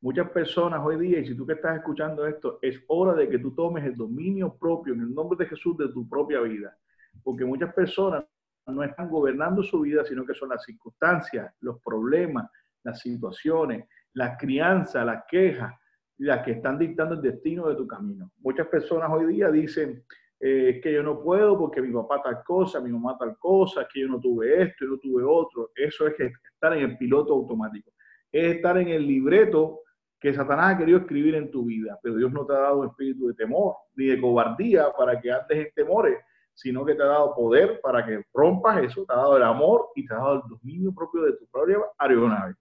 Muchas personas hoy día, y si tú que estás escuchando esto, es hora de que tú tomes el dominio propio en el nombre de Jesús de tu propia vida. Porque muchas personas no están gobernando su vida, sino que son las circunstancias, los problemas, las situaciones, la crianza, las quejas, las que están dictando el destino de tu camino. Muchas personas hoy día dicen, eh, que yo no puedo porque mi papá tal cosa, mi mamá tal cosa, que yo no tuve esto, yo no tuve otro. Eso es estar en el piloto automático. Es estar en el libreto que Satanás ha querido escribir en tu vida, pero Dios no te ha dado espíritu de temor ni de cobardía para que andes en temores, sino que te ha dado poder para que rompas eso, te ha dado el amor y te ha dado el dominio propio de tu propia aeronave.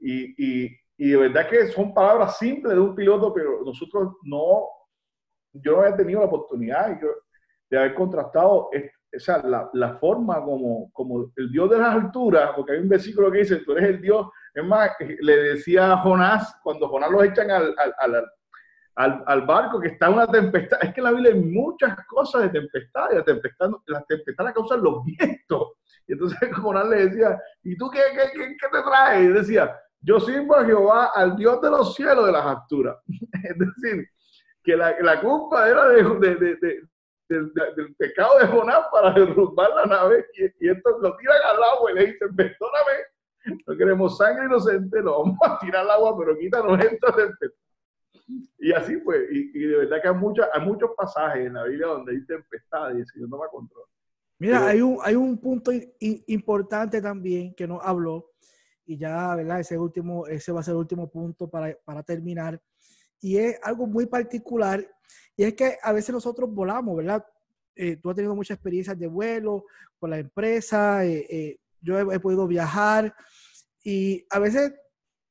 Y, y, y de verdad que son palabras simples de un piloto, pero nosotros no, yo no había tenido la oportunidad de haber contrastado esa, la, la, forma como, como el Dios de las alturas, porque hay un versículo que dice, tú eres el Dios es más, le decía a Jonás, cuando Jonás lo echan al, al, al, al, barco, que está una tempestad, es que en la Biblia hay muchas cosas de tempestad, y la tempestad, la tempestad la causan los vientos. Y entonces Jonás le decía, ¿y tú qué, qué, qué, qué te traes? Y decía, yo sirvo a Jehová, al Dios de los cielos de las alturas. es decir, que la, la culpa era de, de, de, del, del, pecado de Jonás para derrumbar la nave y, y esto lo tiran al agua y le dicen, perdóname, no queremos sangre inocente, lo vamos a tirar al agua, pero quítanos esto Y así fue. Y, y, de verdad que hay, mucha, hay muchos pasajes en la Biblia donde hay tempestad y el Señor toma control. Mira, hay, un, hay un punto importante también que nos habló, y ya, ¿verdad? Ese, último, ese va a ser el último punto para, para terminar. Y es algo muy particular, y es que a veces nosotros volamos, ¿verdad? Eh, tú has tenido muchas experiencias de vuelo con la empresa, eh, eh, yo he, he, podido viajar y a veces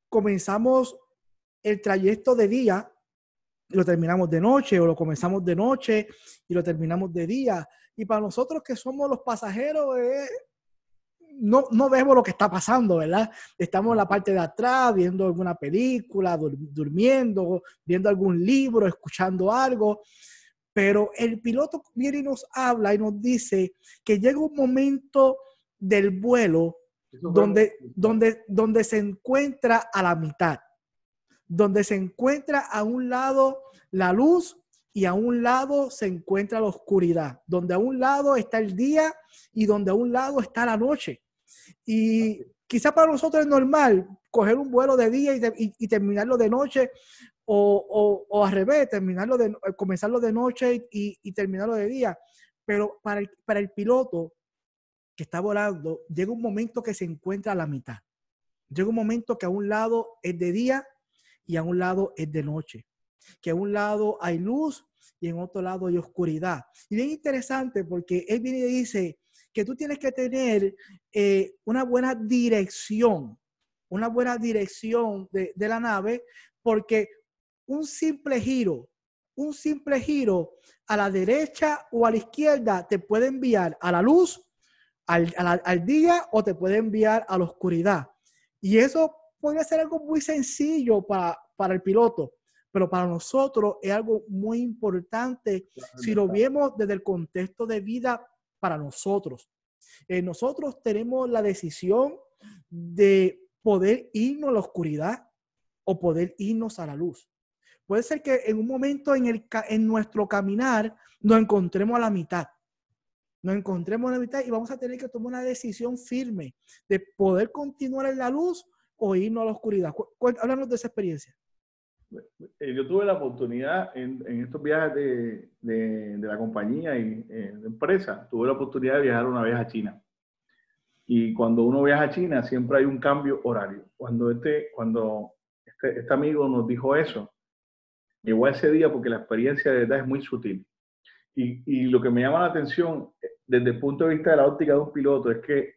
comenzamos el trayecto de día y lo terminamos de noche o lo comenzamos de noche y lo terminamos de día. Y para nosotros que somos los pasajeros, eh, no, no, vemos lo que está pasando, ¿verdad? Estamos en la parte de atrás viendo alguna película, dur durmiendo, viendo algún libro, escuchando algo. Pero el piloto viene y nos habla y nos dice que llega un momento del vuelo donde, donde, donde se encuentra a la mitad, donde se encuentra a un lado la luz y a un lado se encuentra la oscuridad, donde a un lado está el día y donde a un lado está la noche. Y quizá para nosotros es normal coger un vuelo de día y terminarlo de noche o, o, o, al revés, terminarlo de, comenzarlo de noche y, y terminarlo de día. Pero para el, para el piloto, que está volando, llega un momento que se encuentra a la mitad. Llega un momento que a un lado es de día y a un lado es de noche. Que a un lado hay luz y en otro lado hay oscuridad. Y bien interesante porque él viene y dice que tú tienes que tener eh, una buena dirección, una buena dirección de, de la nave, porque un simple giro, un simple giro a la derecha o a la izquierda te puede enviar a la luz al, al, al, día o te puede enviar a la oscuridad. Y eso podría ser algo muy sencillo para, para el piloto, pero para nosotros es algo muy importante si lo vemos desde el contexto de vida para nosotros. Eh, nosotros tenemos la decisión de poder irnos a la oscuridad o poder irnos a la luz. Puede ser que en un momento en, el, en nuestro caminar nos encontremos a la mitad nos encontremos en la mitad y vamos a tener que tomar una decisión firme de poder continuar en la luz o irnos a la oscuridad. Háblanos de esa experiencia. Eh, yo tuve la oportunidad en, en estos viajes de, de, de, la compañía y eh, de empresa, tuve la oportunidad de viajar una vez a China. Y cuando uno viaja a China siempre hay un cambio horario. Cuando este, cuando este, este amigo nos dijo eso, llegó a ese día porque la experiencia de verdad es muy sutil. Y, y, lo que me llama la atención desde el punto de vista de la óptica de un piloto es que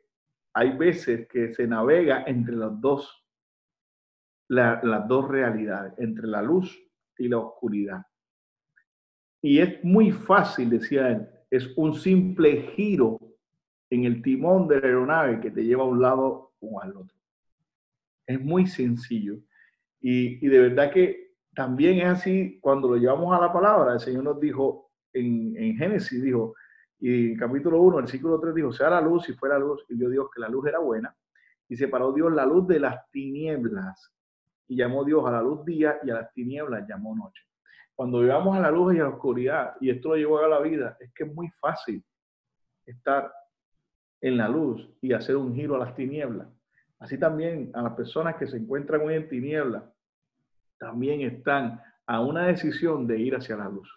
hay veces que se navega entre las dos, la, las dos realidades, entre la luz y la oscuridad. Y es muy fácil, decía él, es un simple giro en el timón de la aeronave que te lleva a un lado o al otro. Es muy sencillo. Y, y de verdad que también es así cuando lo llevamos a la palabra. El Señor nos dijo en, en Génesis, dijo, y en capítulo 1, versículo 3 dijo, sea la luz, y fue la luz, y vio Dios que la luz era buena, y separó Dios la luz de las tinieblas, y llamó Dios a la luz día, y a las tinieblas llamó noche. Cuando vivamos a la luz y a la oscuridad, y esto lo llevó a la vida, es que es muy fácil estar en la luz y hacer un giro a las tinieblas. Así también a las personas que se encuentran hoy en tinieblas, también están a una decisión de ir hacia la luz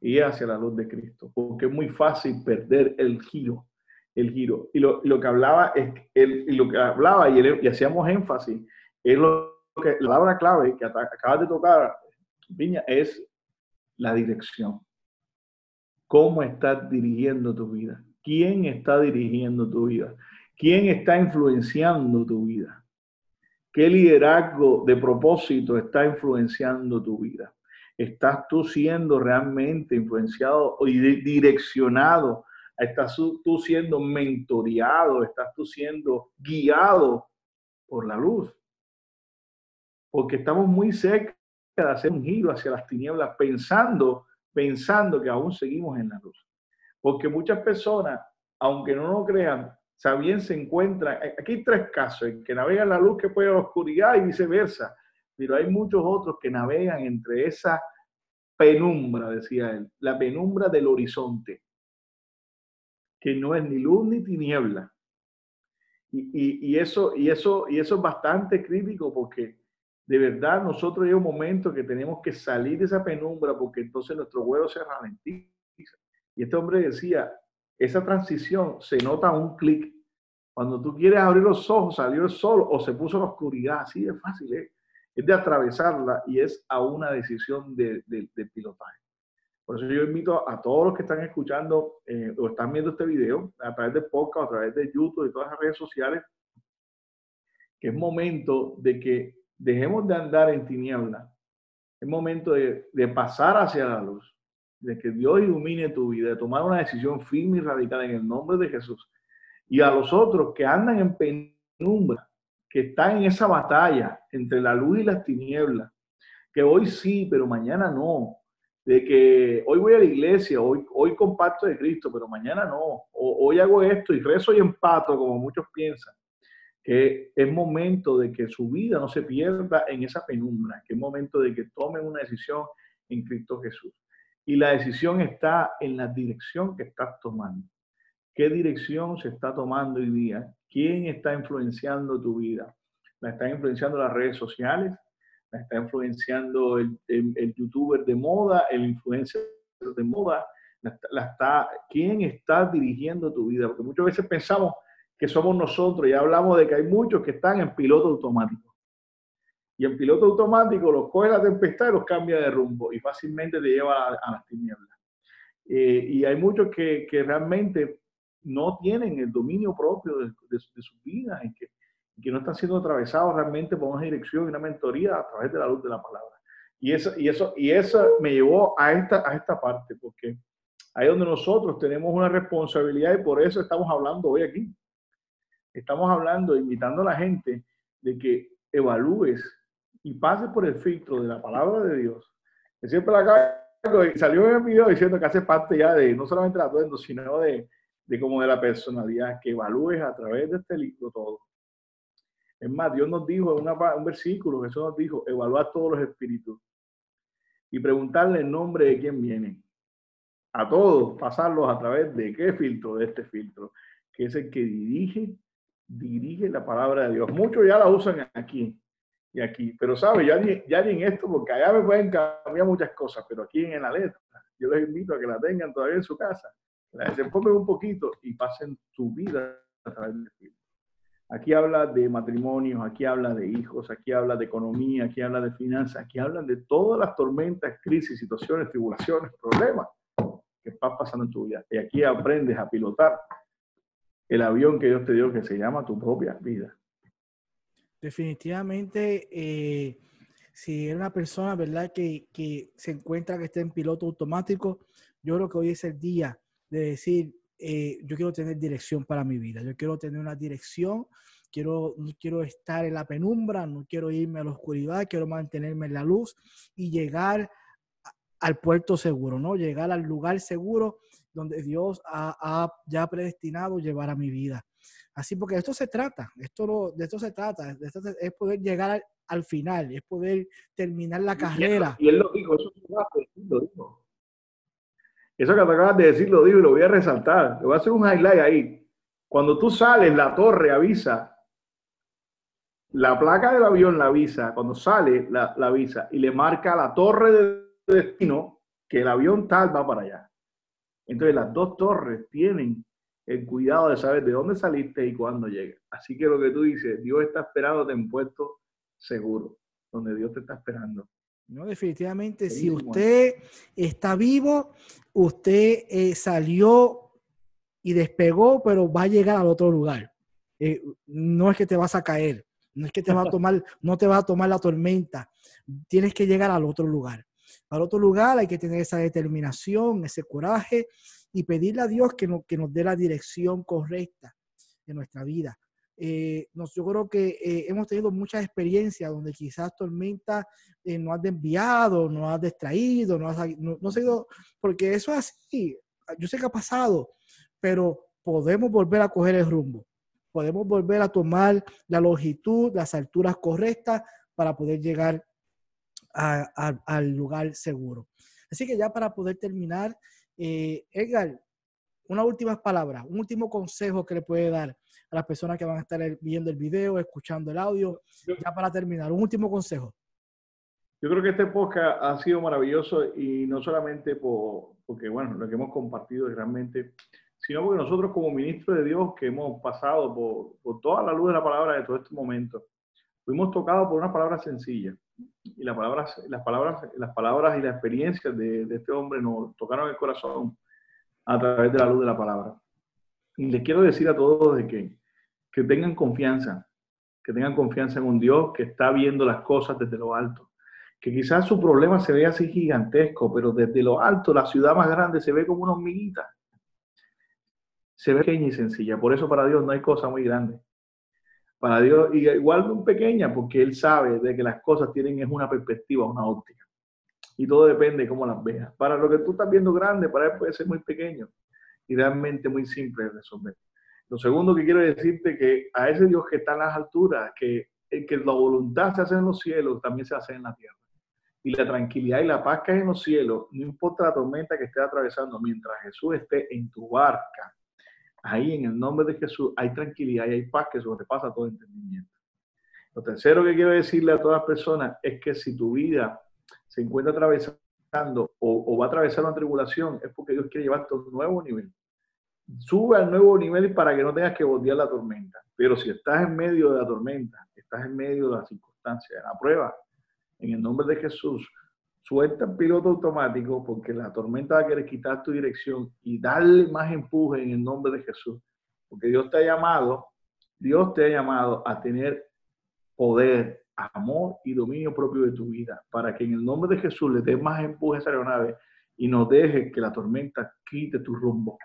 y hacia la luz de Cristo, porque es muy fácil perder el giro, el giro. Y lo, que hablaba es, el, y lo que hablaba y, hacíamos énfasis es lo que la palabra clave que acabas de tocar, Viña, es la dirección. ¿Cómo estás dirigiendo tu vida? ¿Quién está dirigiendo tu vida? ¿Quién está influenciando tu vida? ¿Qué liderazgo de propósito está influenciando tu vida? ¿Estás tú siendo realmente influenciado y direccionado? ¿Estás tú siendo mentoreado? ¿Estás tú siendo guiado por la luz? Porque estamos muy cerca de hacer un giro hacia las tinieblas pensando, pensando que aún seguimos en la luz. Porque muchas personas, aunque no lo crean, bien se encuentran, aquí hay tres casos, en que navegan la luz que puede a la oscuridad y viceversa pero hay muchos otros que navegan entre esa penumbra, decía él, la penumbra del horizonte, que no es ni luz ni tiniebla. Y, eso, y, eso, y eso es bastante crítico porque de verdad nosotros hay un momento que tenemos que salir de esa penumbra porque entonces nuestro vuelo se ralentiza. Y este hombre decía, esa transición se nota un clic. Cuando tú quieres abrir los ojos, salió el sol o se puso la oscuridad. Así de fácil ¿eh? es de atravesarla y es a una decisión de, pilotaje. Por eso yo invito a todos los que están escuchando eh, o están viendo este video a través de podcast, a través de YouTube y todas las redes sociales, que es momento de que dejemos de andar en tinieblas. Es momento de, pasar hacia la luz, de que Dios ilumine tu vida, de tomar una decisión firme y radical en el nombre de Jesús. Y a los otros que andan en penumbra, que está en esa batalla entre la luz y las tinieblas, que hoy sí, pero mañana no, de que hoy voy a la iglesia, hoy, hoy comparto de Cristo, pero mañana no, o, hoy hago esto y rezo y empato, como muchos piensan, que es momento de que su vida no se pierda en esa penumbra, que es momento de que tomen una decisión en Cristo Jesús. Y la decisión está en la dirección que estás tomando. ¿Qué dirección se está tomando hoy día? ¿Quién está influenciando tu vida? ¿La están influenciando las redes sociales? ¿La está influenciando el, youtuber de moda, el influencer de moda? ¿La, está, ¿Quién está dirigiendo tu vida? Porque muchas veces pensamos que somos nosotros y hablamos de que hay muchos que están en piloto automático. Y en piloto automático los coge la tempestad y los cambia de rumbo y fácilmente te lleva a, las tinieblas. Eh, y hay muchos que, que realmente no tienen el dominio propio de, su vida y que, que, no están siendo atravesados realmente por una dirección y una mentoría a través de la luz de la palabra. Y eso, y eso, y eso me llevó a esta, a esta parte, porque ahí donde nosotros tenemos una responsabilidad y por eso estamos hablando hoy aquí. Estamos hablando, invitando a la gente de que evalúes y pases por el filtro de la palabra de Dios. Que siempre la salió en el video diciendo que hace parte ya de no solamente la atuendo, sino de, de como de la personalidad, que evalúes a través de este libro todo. Es más, Dios nos dijo en un versículo, Jesús nos dijo, evaluar todos los espíritus y preguntarle el nombre de quién vienen. A todos, pasarlos a través de qué filtro, de este filtro, que es el que dirige, dirige la palabra de Dios. Muchos ya la usan aquí y aquí, pero sabe, ya ni, ya ni en esto, porque allá me pueden cambiar muchas cosas, pero aquí en la letra, yo les invito a que la tengan todavía en su casa se enfoquen un poquito y pasen su vida a través del Espíritu. Aquí habla de matrimonios, aquí habla de hijos, aquí habla de economía, aquí habla de finanzas, aquí hablan de todas las tormentas, crisis, situaciones, tribulaciones, problemas que están pasando en tu vida. Y aquí aprendes a pilotar el avión que Dios te dio que se llama tu propia vida. Definitivamente, eh, si es una persona, ¿verdad?, que, que se encuentra que está en piloto automático, yo creo que hoy es el día de decir, eh, yo quiero tener dirección para mi vida, yo quiero tener una dirección quiero, no quiero estar en la penumbra, no quiero irme a la oscuridad, quiero mantenerme en la luz y llegar al puerto seguro, ¿no? Llegar al lugar seguro donde Dios ha, ya predestinado llevar a mi vida. Así, porque de esto se trata, esto de esto se trata, de esto es poder llegar al, final, es poder terminar la carrera. Y él, lo dijo, eso lo dijo. Eso que te acabas de decir lo digo y lo voy a resaltar. Le voy a hacer un highlight ahí. Cuando tú sales, la torre avisa. La placa del avión la avisa. Cuando sale, la, la avisa. Y le marca la torre de destino que el avión tal va para allá. Entonces las dos torres tienen el cuidado de saber de dónde saliste y cuándo llegue. Así que lo que tú dices, Dios está esperándote en puesto seguro, donde Dios te está esperando. No, definitivamente, si usted está vivo, usted eh, salió y despegó, pero va a llegar al otro lugar. Eh, no es que te vas a caer, no es que te va a tomar, no te va a tomar la tormenta. Tienes que llegar al otro lugar. Al otro lugar hay que tener esa determinación, ese coraje y pedirle a Dios que, que nos dé la dirección correcta de nuestra vida. Eh, nos, yo creo que eh, hemos tenido muchas experiencias donde quizás tormenta eh, no has desviado, no has distraído, no has no, no porque eso es así. Yo sé que ha pasado, pero podemos volver a coger el rumbo. Podemos volver a tomar la longitud, las alturas correctas para poder llegar al lugar seguro. Así que ya para poder terminar, Edgar, una última palabra, un último consejo que le puede dar a las personas que van a estar viendo el video, escuchando el audio, ya para terminar, un último consejo. Yo creo que este podcast ha sido maravilloso y no solamente por, porque, bueno, lo que hemos compartido realmente, sino porque nosotros como ministros de Dios que hemos pasado por, por toda la luz de la palabra de todo este momento, fuimos tocados por una palabra sencilla. Y las palabras, las palabras, las palabras y las experiencias de, de este hombre nos tocaron el corazón a través de la luz de la palabra. Y les quiero decir a todos de que, que tengan confianza, que tengan confianza en un Dios que está viendo las cosas desde lo alto. Que quizás su problema se vea así gigantesco, pero desde lo alto la ciudad más grande se ve como una hormiguita. Se ve pequeña y sencilla. Por eso para Dios no hay cosa muy grande. Para Dios, y igual muy pequeña, porque Él sabe de que las cosas tienen es una perspectiva, una óptica y todo depende de cómo las veas. Para lo que tú estás viendo grande, para él puede ser muy pequeño y realmente muy simple de resolver. Lo segundo que quiero decirte que a ese Dios que está en las alturas, que, que la voluntad se hace en los cielos, también se hace en la tierra. Y la tranquilidad y la paz que hay en los cielos, no importa la tormenta que estés atravesando, mientras Jesús esté en tu barca, ahí en el nombre de Jesús hay tranquilidad y hay paz que pasa todo entendimiento. Lo tercero que quiero decirle a todas las personas es que si tu vida se encuentra atravesando o, va a atravesar una tribulación, es porque Dios quiere llevarte a un nuevo nivel. Sube al nuevo nivel para que no tengas que voltear la tormenta. Pero si estás en medio de la tormenta, estás en medio de las circunstancias, de la prueba, en el nombre de Jesús, suelta el piloto automático porque la tormenta va a querer quitar tu dirección y darle más empuje en el nombre de Jesús. Porque Dios te ha llamado, Dios te ha llamado a tener poder, amor y dominio propio de tu vida, para que en el nombre de Jesús le des más empuje a esa aeronave y no dejes que la tormenta quite tu rumbo,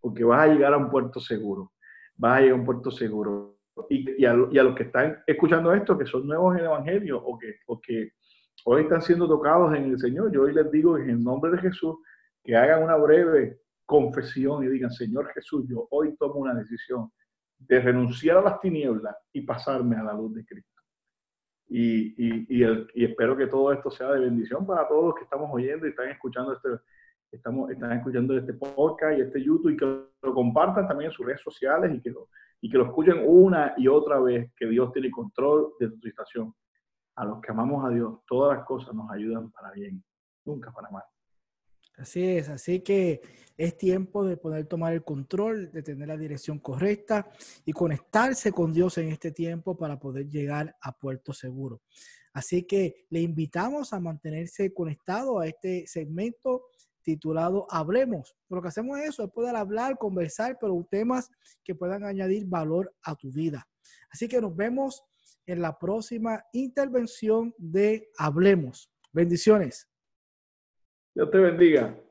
porque vas a llegar a un puerto seguro, vas a llegar a un puerto seguro. Y, a, los que están escuchando esto, que son nuevos en el Evangelio o que hoy están siendo tocados en el Señor, yo hoy les digo en el nombre de Jesús que hagan una breve confesión y digan, Señor Jesús, yo hoy tomo una decisión de renunciar a las tinieblas y pasarme a la luz de Cristo. Y, espero que todo esto sea de bendición para todos los que estamos oyendo y están escuchando este, estamos, están escuchando este podcast y este YouTube y que lo compartan también en sus redes sociales y que lo, y que lo escuchen una y otra vez, que Dios tiene control de tu situación. A los que amamos a Dios, todas las cosas nos ayudan para bien, nunca para mal. Así es, así que es tiempo de poder tomar el control, de tener la dirección correcta y conectarse con Dios en este tiempo para poder llegar a puerto seguro. Así que le invitamos a mantenerse conectado a este segmento titulado Hablemos. Lo que hacemos es eso, es poder hablar, conversar, pero temas que puedan añadir valor a tu vida. Así que nos vemos en la próxima intervención de Hablemos. Bendiciones. Dios te bendiga.